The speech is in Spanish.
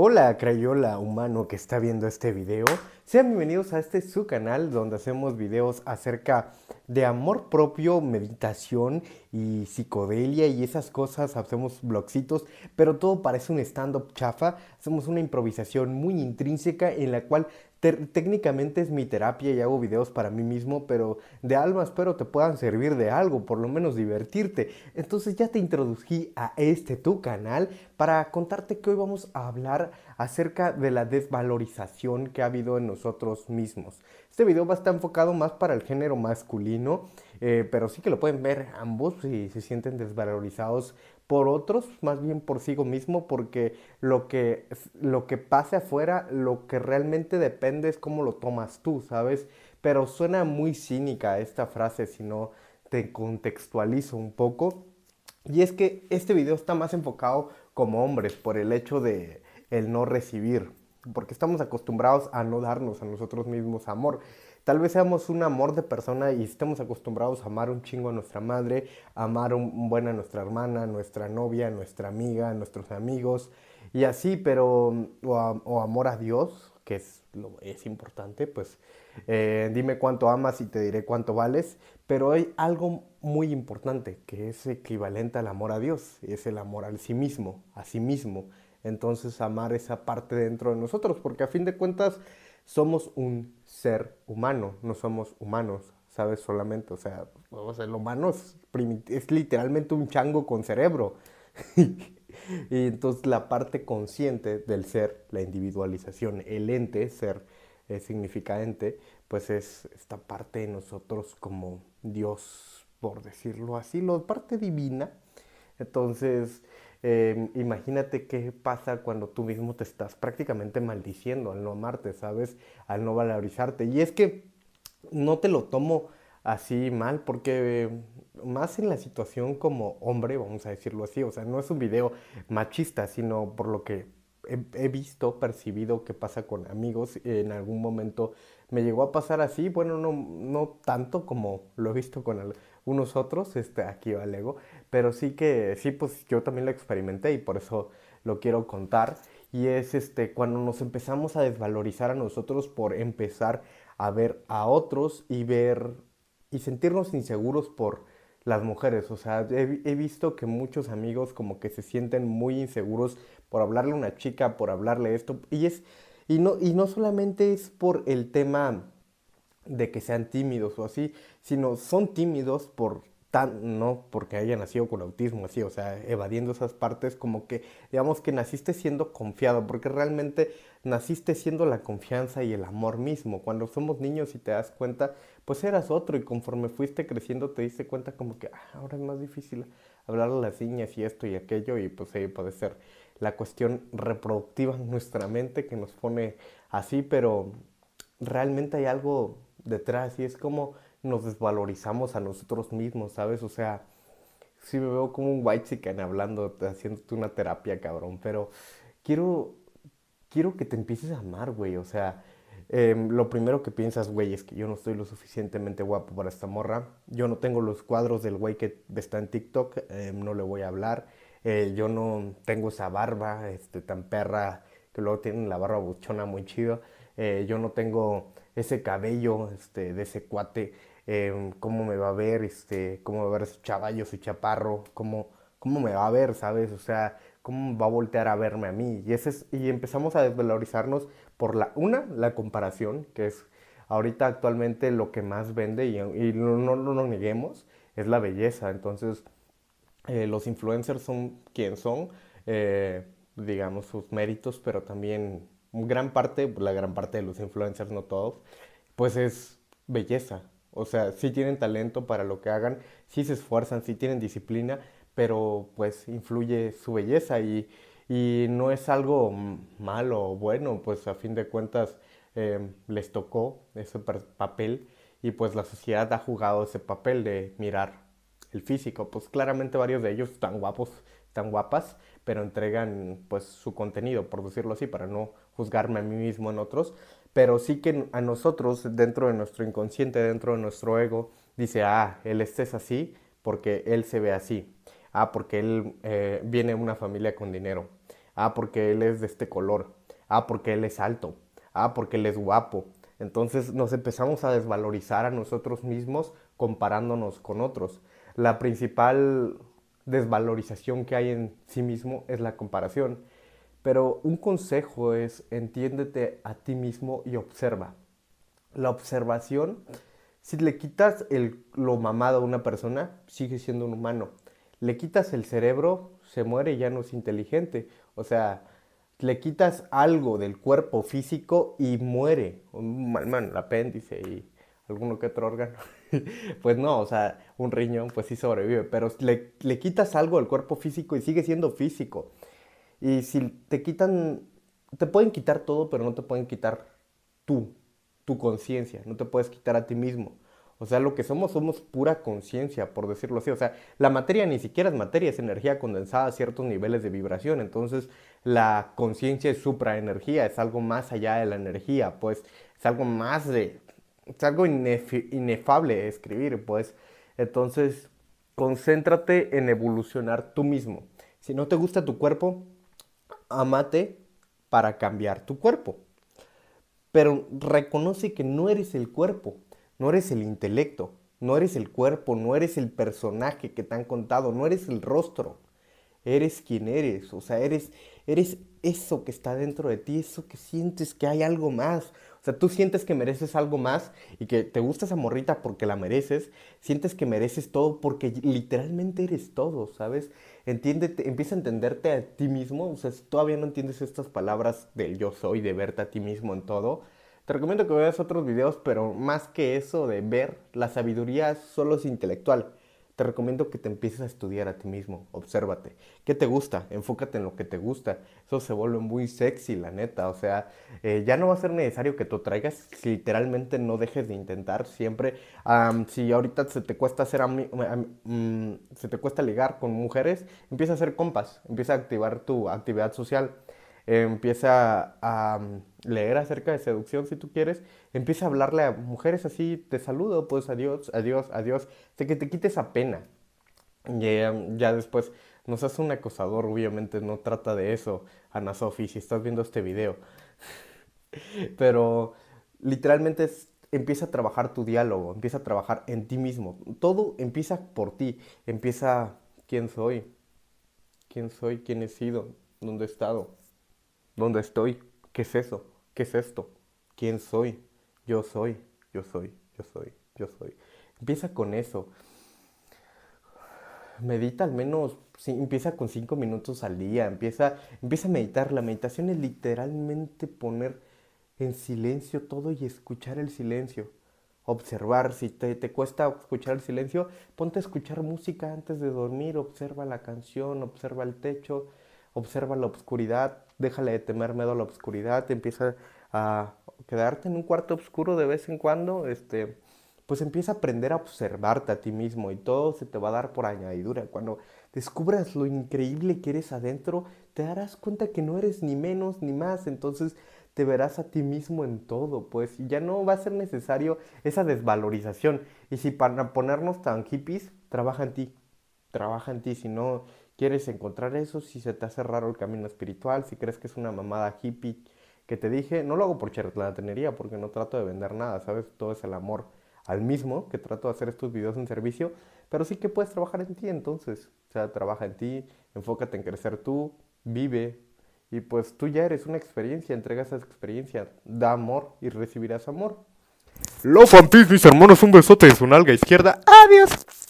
Hola Crayola humano que está viendo este video, sean bienvenidos a este su canal donde hacemos videos acerca de amor propio, meditación y psicodelia y esas cosas, hacemos blogcitos, pero todo parece un stand-up chafa, hacemos una improvisación muy intrínseca en la cual técnicamente es mi terapia y hago videos para mí mismo, pero de alma espero te puedan servir de algo, por lo menos divertirte. Entonces ya te introdují a este tu canal para contarte que hoy vamos a hablar acerca de la desvalorización que ha habido en nosotros mismos. Este video va a estar enfocado más para el género masculino, eh, pero sí que lo pueden ver ambos si se sienten desvalorizados por otros, más bien por sí mismo, porque lo que, lo que pase afuera, lo que realmente depende es cómo lo tomas tú, ¿sabes? Pero suena muy cínica esta frase si no te contextualizo un poco. Y es que este video está más enfocado como hombres por el hecho de el no recibir, porque estamos acostumbrados a no darnos a nosotros mismos amor. Tal vez seamos un amor de persona y estemos acostumbrados a amar un chingo a nuestra madre, a amar un buen a nuestra hermana, a nuestra novia, a nuestra amiga, a nuestros amigos y así, pero, o, amor a Dios, que es, lo, es importante, pues eh, dime cuánto amas y te diré cuánto vales, pero hay algo muy importante que es equivalente al amor a Dios, es el amor al sí mismo, a sí mismo. Entonces amar esa parte dentro de nosotros, porque a fin de cuentas somos un ser humano, no somos humanos, ¿sabes? Solamente, o sea, el humano es, literalmente un chango con cerebro. y entonces la parte consciente del ser, la individualización, el ente, ser eh, significa ente, pues es esta parte de nosotros como Dios, por decirlo así, la parte divina. Entonces, Em, imagínate qué pasa cuando tú mismo te estás prácticamente maldiciendo al no amarte, ¿sabes? Al no valorizarte. Y es que no te lo tomo así mal porque más en la situación como hombre, vamos a decirlo así, o sea, no es un video machista, sino por lo que he, visto, percibido que pasa con amigos, en algún momento me llegó a pasar así, bueno, no, no tanto como lo he visto con algunos otros, este, aquí ego pero sí que, sí, pues yo también lo experimenté y por eso lo quiero contar. Y es este, cuando nos empezamos a desvalorizar a nosotros por empezar a ver a otros y ver y sentirnos inseguros por las mujeres. O sea, he, he, visto que muchos amigos como que se sienten muy inseguros por hablarle a una chica, por hablarle esto. Y es, y no, y no solamente es por el tema de que sean tímidos o así, sino son tímidos por tan, no porque haya nacido con autismo, así, o sea, evadiendo esas partes, como que, digamos que naciste siendo confiado, porque realmente naciste siendo la confianza y el amor mismo. Cuando somos niños y te das cuenta, pues eras otro, y conforme fuiste creciendo te diste cuenta como que ah, ahora es más difícil hablar a las niñas y esto y aquello, y pues ahí puede ser la cuestión reproductiva en nuestra mente que nos pone así, pero realmente hay algo detrás y es como nos desvalorizamos a nosotros mismos, ¿sabes? O sea, sí me veo como un white chicken hablando, haciéndote una terapia, cabrón, pero quiero, quiero que te empieces a amar, güey, o sea, em, lo primero que piensas, güey, es que yo no estoy lo suficientemente guapo para esta morra, yo no tengo los cuadros del güey que está en TikTok, em, no le voy a hablar, yo no tengo esa barba, este, tan perra, que luego tienen la barba buchona muy chido, eh, yo no tengo ese cabello este, de ese cuate, em, cómo me va a ver, este, cómo va a ver ese chavallo, ese chaparro, cómo, cómo me va a ver, ¿sabes? O sea, cómo va a voltear a verme a mí. Y, ese y empezamos a desvalorizarnos por la, una, la comparación, que es ahorita actualmente lo que más vende y, no, no, lo neguemos, es la belleza. Entonces, eh, los influencers son quien son, eh, digamos, sus méritos, pero también gran parte, la gran parte de los influencers, no todos, pues es belleza. O sea, sí tienen talento para lo que hagan, sí se esfuerzan, sí tienen disciplina, pero pues influye su belleza y, y no es algo malo o bueno, pues a fin de cuentas em, les tocó ese papel y pues la sociedad ha jugado ese papel de mirar el físico. Pues claramente varios de ellos están guapos, están guapas, pero entregan pues su contenido, por decirlo así, para no juzgarme a mí mismo en otros, pero sí que a nosotros, dentro de nuestro inconsciente, dentro de nuestro ego, dice, ah, él este es así porque él se ve así, ah, porque él eh, viene de una familia con dinero, Ah, porque él es de este color. Ah, porque él es alto. Ah, porque él es guapo. Entonces nos empezamos a desvalorizar a nosotros mismos comparándonos con otros. La principal desvalorización que hay en sí mismo es la comparación. Pero un consejo es entiéndete a ti mismo y observa. La observación, si le quitas el, lo mamado a una persona, sigue siendo un humano. Le quitas el cerebro, se muere y ya no es inteligente. O sea, le quitas algo del cuerpo físico y muere. Un, el apéndice y alguno que otro órgano. pues no, o sea, un riñón pues sí sobrevive, pero le, le, quitas algo del cuerpo físico y sigue siendo físico. Y si te quitan, te pueden quitar todo, pero no te pueden quitar tú, tu conciencia, no te puedes quitar a ti mismo. O sea, lo que somos somos pura conciencia, por decirlo así. O sea, la materia ni siquiera es materia, es energía condensada a ciertos niveles de vibración. Entonces, la conciencia es supraenergía, es algo más allá de la energía, pues es algo más de... Es algo inefable escribir, pues. Entonces, concéntrate en evolucionar tú mismo. Si no te gusta tu cuerpo, amate para cambiar tu cuerpo. Pero reconoce que no eres el cuerpo no eres el intelecto, no eres el cuerpo, no eres el personaje que te han contado, no eres el rostro. Eres quien eres, o sea, eres, eres eso que está dentro de ti, eso que sientes que hay algo más. O sea, tú sientes que mereces algo más y que te gusta esa morrita porque la mereces, sientes que mereces todo porque literalmente eres todo, ¿sabes? Entiéndete, empieza a entenderte a ti mismo, o sea, si todavía no entiendes estas palabras del yo soy, de verte a ti mismo en todo, te recomiendo que veas otros videos, pero más que eso de ver, la sabiduría solo es intelectual. Te recomiendo que te empieces a estudiar a ti mismo, obsérvate. ¿Qué te gusta? Enfócate en lo que te gusta. Eso se vuelve muy sexy, la neta. O sea, eh, ya no va a ser necesario que tú traigas, si literalmente no dejes de intentar siempre. si ahorita se te cuesta hacer mm, se te cuesta ligar con mujeres, empieza a hacer compas, empieza a activar tu actividad social empieza a mm, leer acerca de seducción si tú quieres, empieza a hablarle a mujeres así, te saludo, pues adiós, adiós, adiós, de que te quites esa pena. Y ya después, no seas un acosador, obviamente no trata de eso, Ana Sofi, si estás viendo este video. Pero literalmente empieza a trabajar tu diálogo, empieza a trabajar en ti mismo. Todo empieza por ti, empieza quién soy, quién soy, quién he sido, dónde he estado ¿Dónde estoy? ¿Qué es eso? ¿Qué es esto? ¿Quién soy? Yo soy, yo soy, yo soy, yo soy. Empieza con eso. Medita al menos, empieza con cinco minutos al día, empieza, empieza a meditar. La meditación es literalmente poner en silencio todo y escuchar el silencio. Observar, si te, te cuesta escuchar el silencio, ponte a escuchar música antes de dormir, observa la canción, observa el techo, observa la oscuridad, déjale de temer miedo a la oscuridad, empieza a quedarte en un cuarto oscuro de vez en cuando, este, pues empieza a aprender a observarte a ti mismo y todo se te va a dar por añadidura. Cuando descubras lo increíble que eres adentro, te darás cuenta que no eres ni menos ni más, entonces te verás a ti mismo en todo, pues ya no va a ser necesario esa desvalorización. Y si para ponernos tan hippies, trabaja en ti, trabaja en ti, si no quieres encontrar eso, si se te hace raro el camino espiritual, si crees que es una mamada hippie que te dije, no lo hago por charlatanería, porque no trato de vender nada, ¿sabes? Todo es el amor al mismo, que trato de hacer estos videos en servicio, pero sí que puedes trabajar en ti entonces, o sea, trabaja en ti, enfócate en crecer tú, vive, y pues tú ya eres una experiencia, entrega esa experiencia, da amor y recibirás amor. Peace, mis hermanos, un besote de su nalga izquierda. Adiós.